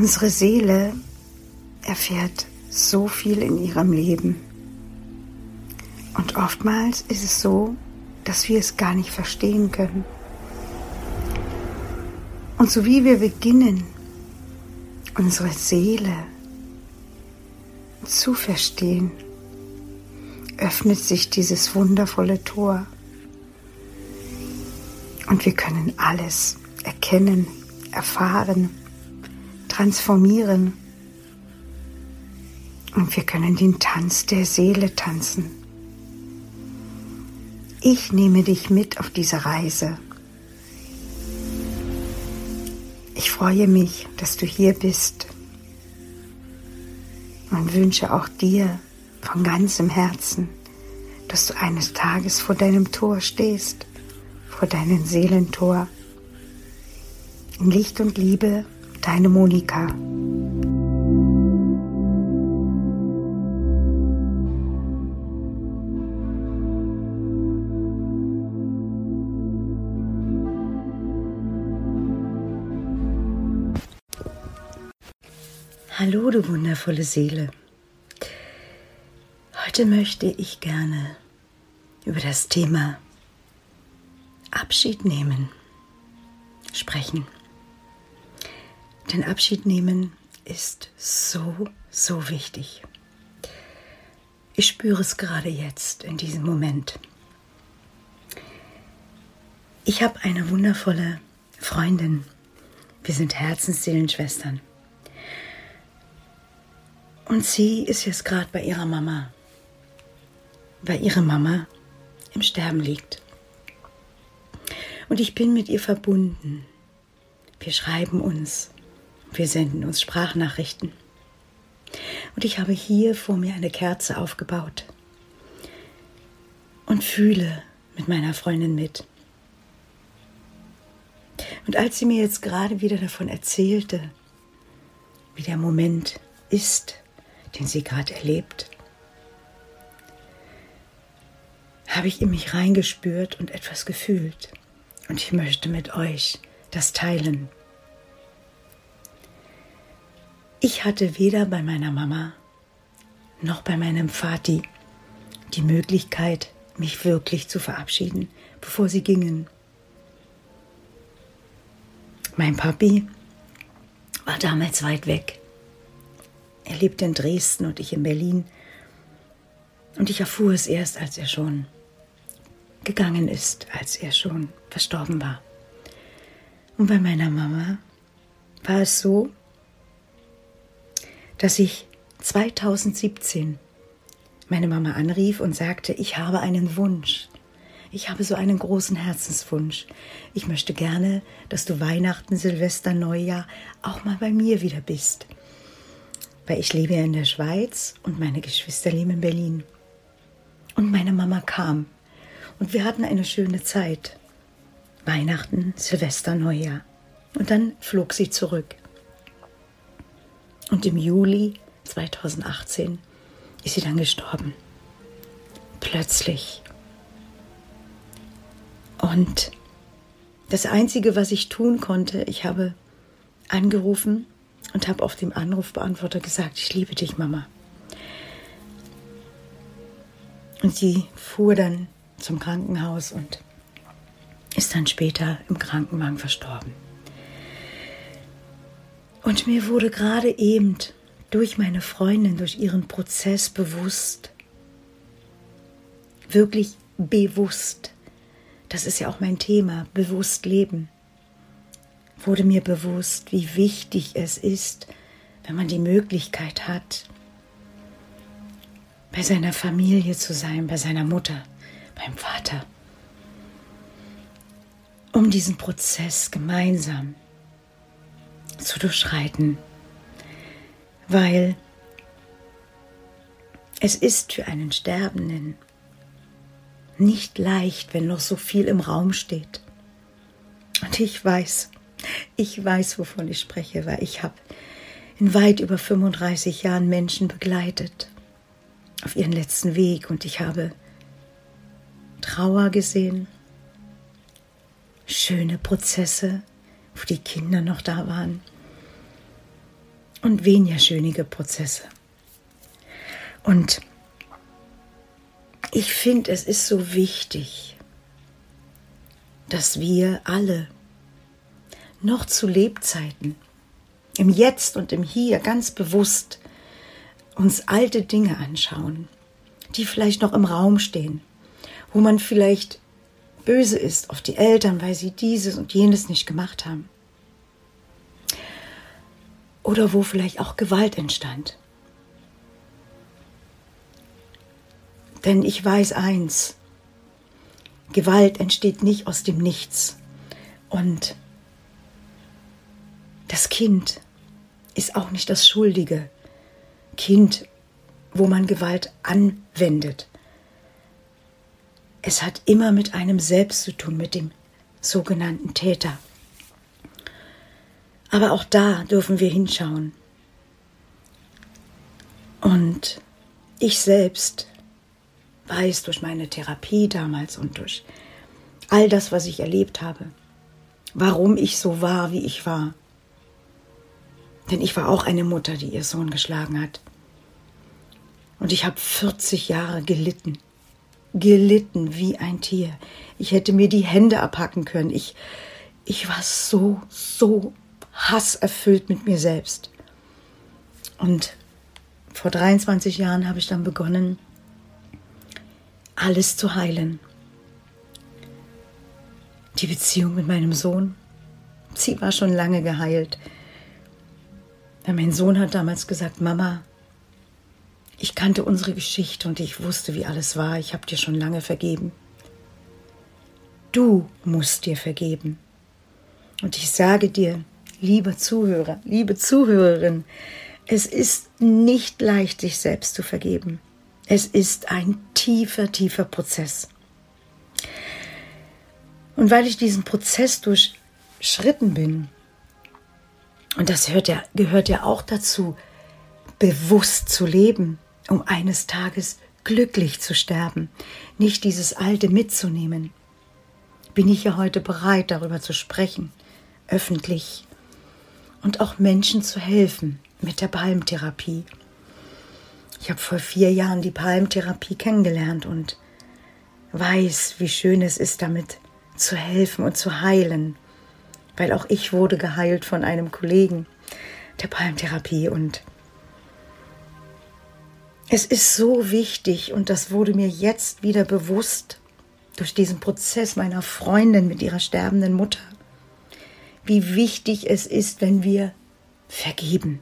Unsere Seele erfährt so viel in ihrem Leben. Und oftmals ist es so, dass wir es gar nicht verstehen können. Und so wie wir beginnen, unsere Seele zu verstehen, öffnet sich dieses wundervolle Tor. Und wir können alles erkennen, erfahren, transformieren. Und wir können den Tanz der Seele tanzen. Ich nehme dich mit auf diese Reise. Ich freue mich, dass du hier bist und wünsche auch dir von ganzem Herzen, dass du eines Tages vor deinem Tor stehst vor deinem Seelentor. In Licht und Liebe, deine Monika. Hallo, du wundervolle Seele. Heute möchte ich gerne über das Thema Abschied nehmen sprechen. Denn Abschied nehmen ist so, so wichtig. Ich spüre es gerade jetzt, in diesem Moment. Ich habe eine wundervolle Freundin. Wir sind Herzensseelenschwestern. Und sie ist jetzt gerade bei ihrer Mama, weil ihre Mama im Sterben liegt. Und ich bin mit ihr verbunden. Wir schreiben uns, wir senden uns Sprachnachrichten. Und ich habe hier vor mir eine Kerze aufgebaut und fühle mit meiner Freundin mit. Und als sie mir jetzt gerade wieder davon erzählte, wie der Moment ist, den sie gerade erlebt, habe ich in mich reingespürt und etwas gefühlt. Und ich möchte mit euch das teilen. Ich hatte weder bei meiner Mama noch bei meinem Vati die Möglichkeit, mich wirklich zu verabschieden, bevor sie gingen. Mein Papi war damals weit weg. Er lebte in Dresden und ich in Berlin. Und ich erfuhr es erst, als er schon gegangen ist, als er schon verstorben war. Und bei meiner Mama war es so, dass ich 2017 meine Mama anrief und sagte, ich habe einen Wunsch. Ich habe so einen großen Herzenswunsch. Ich möchte gerne, dass du Weihnachten, Silvester, Neujahr auch mal bei mir wieder bist. Weil ich lebe ja in der Schweiz und meine Geschwister leben in Berlin. Und meine Mama kam und wir hatten eine schöne Zeit. Weihnachten, Silvester, Neujahr. Und dann flog sie zurück. Und im Juli 2018 ist sie dann gestorben. Plötzlich. Und das Einzige, was ich tun konnte, ich habe angerufen und habe auf dem Anrufbeantworter gesagt, ich liebe dich, Mama. Und sie fuhr dann zum Krankenhaus und ist dann später im Krankenwagen verstorben. Und mir wurde gerade eben durch meine Freundin, durch ihren Prozess bewusst, wirklich bewusst, das ist ja auch mein Thema, bewusst leben, wurde mir bewusst, wie wichtig es ist, wenn man die Möglichkeit hat, bei seiner Familie zu sein, bei seiner Mutter, beim Vater. um diesen Prozess gemeinsam zu durchschreiten, weil es ist für einen Sterbenden nicht leicht, wenn noch so viel im Raum steht. Und ich weiß, ich weiß, wovon ich spreche, weil ich habe in weit über 35 Jahren Menschen begleitet auf ihren letzten Weg und ich habe Trauer gesehen, schöne Prozesse, wo die Kinder noch da waren und weniger schönige Prozesse. Und ich finde, es ist so wichtig, dass wir alle noch zu Lebzeiten, im Jetzt und im Hier ganz bewusst uns alte Dinge anschauen, die vielleicht noch im Raum stehen, wo man vielleicht böse ist auf die Eltern, weil sie dieses und jenes nicht gemacht haben. Oder wo vielleicht auch Gewalt entstand. Denn ich weiß eins, Gewalt entsteht nicht aus dem Nichts. Und das Kind ist auch nicht das Schuldige. Kind, wo man Gewalt anwendet. Es hat immer mit einem selbst zu tun, mit dem sogenannten Täter. Aber auch da dürfen wir hinschauen. Und ich selbst weiß durch meine Therapie damals und durch all das, was ich erlebt habe, warum ich so war, wie ich war. Denn ich war auch eine Mutter, die ihr Sohn geschlagen hat. Und ich habe 40 Jahre gelitten. Gelitten wie ein Tier. Ich hätte mir die Hände abhacken können. Ich, ich war so, so hasserfüllt mit mir selbst. Und vor 23 Jahren habe ich dann begonnen, alles zu heilen. Die Beziehung mit meinem Sohn, sie war schon lange geheilt. Mein Sohn hat damals gesagt, Mama, ich kannte unsere Geschichte und ich wusste, wie alles war. Ich habe dir schon lange vergeben. Du musst dir vergeben. Und ich sage dir, lieber Zuhörer, liebe Zuhörerin, es ist nicht leicht, sich selbst zu vergeben. Es ist ein tiefer, tiefer Prozess. Und weil ich diesen Prozess durchschritten bin, und das ja, gehört ja auch dazu, bewusst zu leben, um eines Tages glücklich zu sterben, nicht dieses Alte mitzunehmen, bin ich ja heute bereit, darüber zu sprechen, öffentlich und auch Menschen zu helfen mit der Palmtherapie. Ich habe vor vier Jahren die Palmtherapie kennengelernt und weiß, wie schön es ist, damit zu helfen und zu heilen, weil auch ich wurde geheilt von einem Kollegen der Palmtherapie und es ist so wichtig und das wurde mir jetzt wieder bewusst durch diesen Prozess meiner Freundin mit ihrer sterbenden Mutter, wie wichtig es ist, wenn wir vergeben,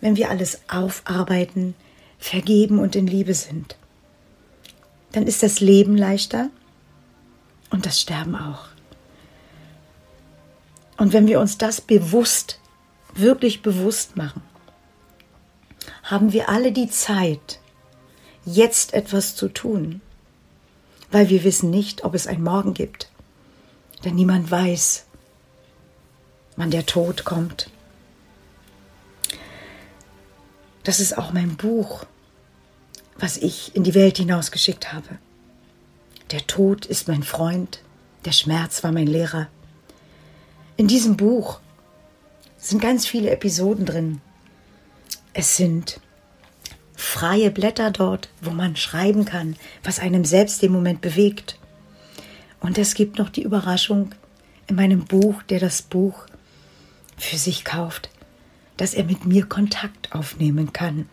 wenn wir alles aufarbeiten, vergeben und in Liebe sind. Dann ist das Leben leichter und das Sterben auch. Und wenn wir uns das bewusst, wirklich bewusst machen, haben wir alle die Zeit, jetzt etwas zu tun, weil wir wissen nicht, ob es ein Morgen gibt. Denn niemand weiß, wann der Tod kommt. Das ist auch mein Buch was ich in die Welt hinausgeschickt habe. Der Tod ist mein Freund, der Schmerz war mein Lehrer. In diesem Buch sind ganz viele Episoden drin. Es sind freie Blätter dort, wo man schreiben kann, was einem selbst im Moment bewegt. Und es gibt noch die Überraschung in meinem Buch, der das Buch für sich kauft, dass er mit mir Kontakt aufnehmen kann.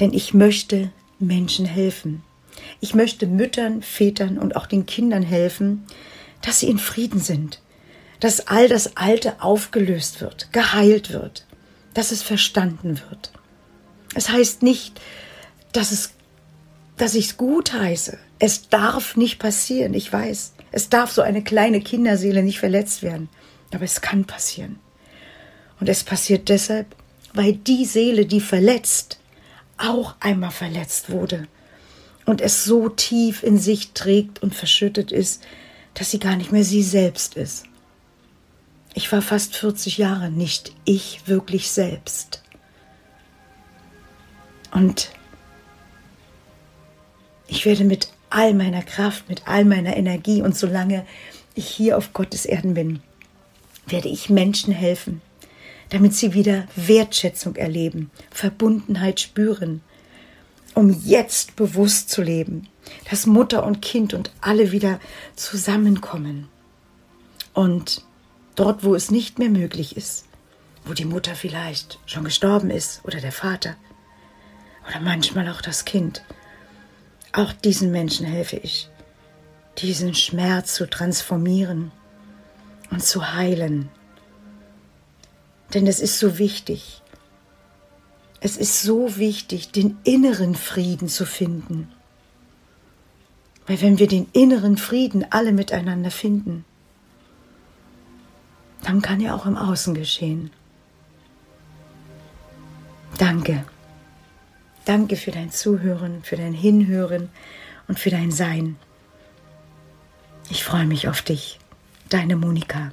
Denn ich möchte Menschen helfen. Ich möchte Müttern, Vätern und auch den Kindern helfen, dass sie in Frieden sind, dass all das Alte aufgelöst wird, geheilt wird, dass es verstanden wird. Es heißt nicht, dass es, dass ich es gut heiße. Es darf nicht passieren, ich weiß. Es darf so eine kleine Kinderseele nicht verletzt werden. Aber es kann passieren. Und es passiert deshalb, weil die Seele, die verletzt, auch einmal verletzt wurde und es so tief in sich trägt und verschüttet ist, dass sie gar nicht mehr sie selbst ist. Ich war fast 40 Jahre nicht ich wirklich selbst. Und ich werde mit all meiner Kraft, mit all meiner Energie und solange ich hier auf Gottes Erden bin, werde ich Menschen helfen, damit sie wieder Wertschätzung erleben, Verbundenheit spüren, um jetzt bewusst zu leben, dass Mutter und Kind und alle wieder zusammenkommen. Und dort, wo es nicht mehr möglich ist, wo die Mutter vielleicht schon gestorben ist oder der Vater oder manchmal auch das Kind, auch diesen Menschen helfe ich, diesen Schmerz zu transformieren und zu heilen. Denn es ist so wichtig. Es ist so wichtig, den inneren Frieden zu finden. Weil wenn wir den inneren Frieden alle miteinander finden, dann kann ja auch im Außen geschehen. Danke. Danke für dein Zuhören, für dein Hinhören und für dein Sein. Ich freue mich auf dich, deine Monika.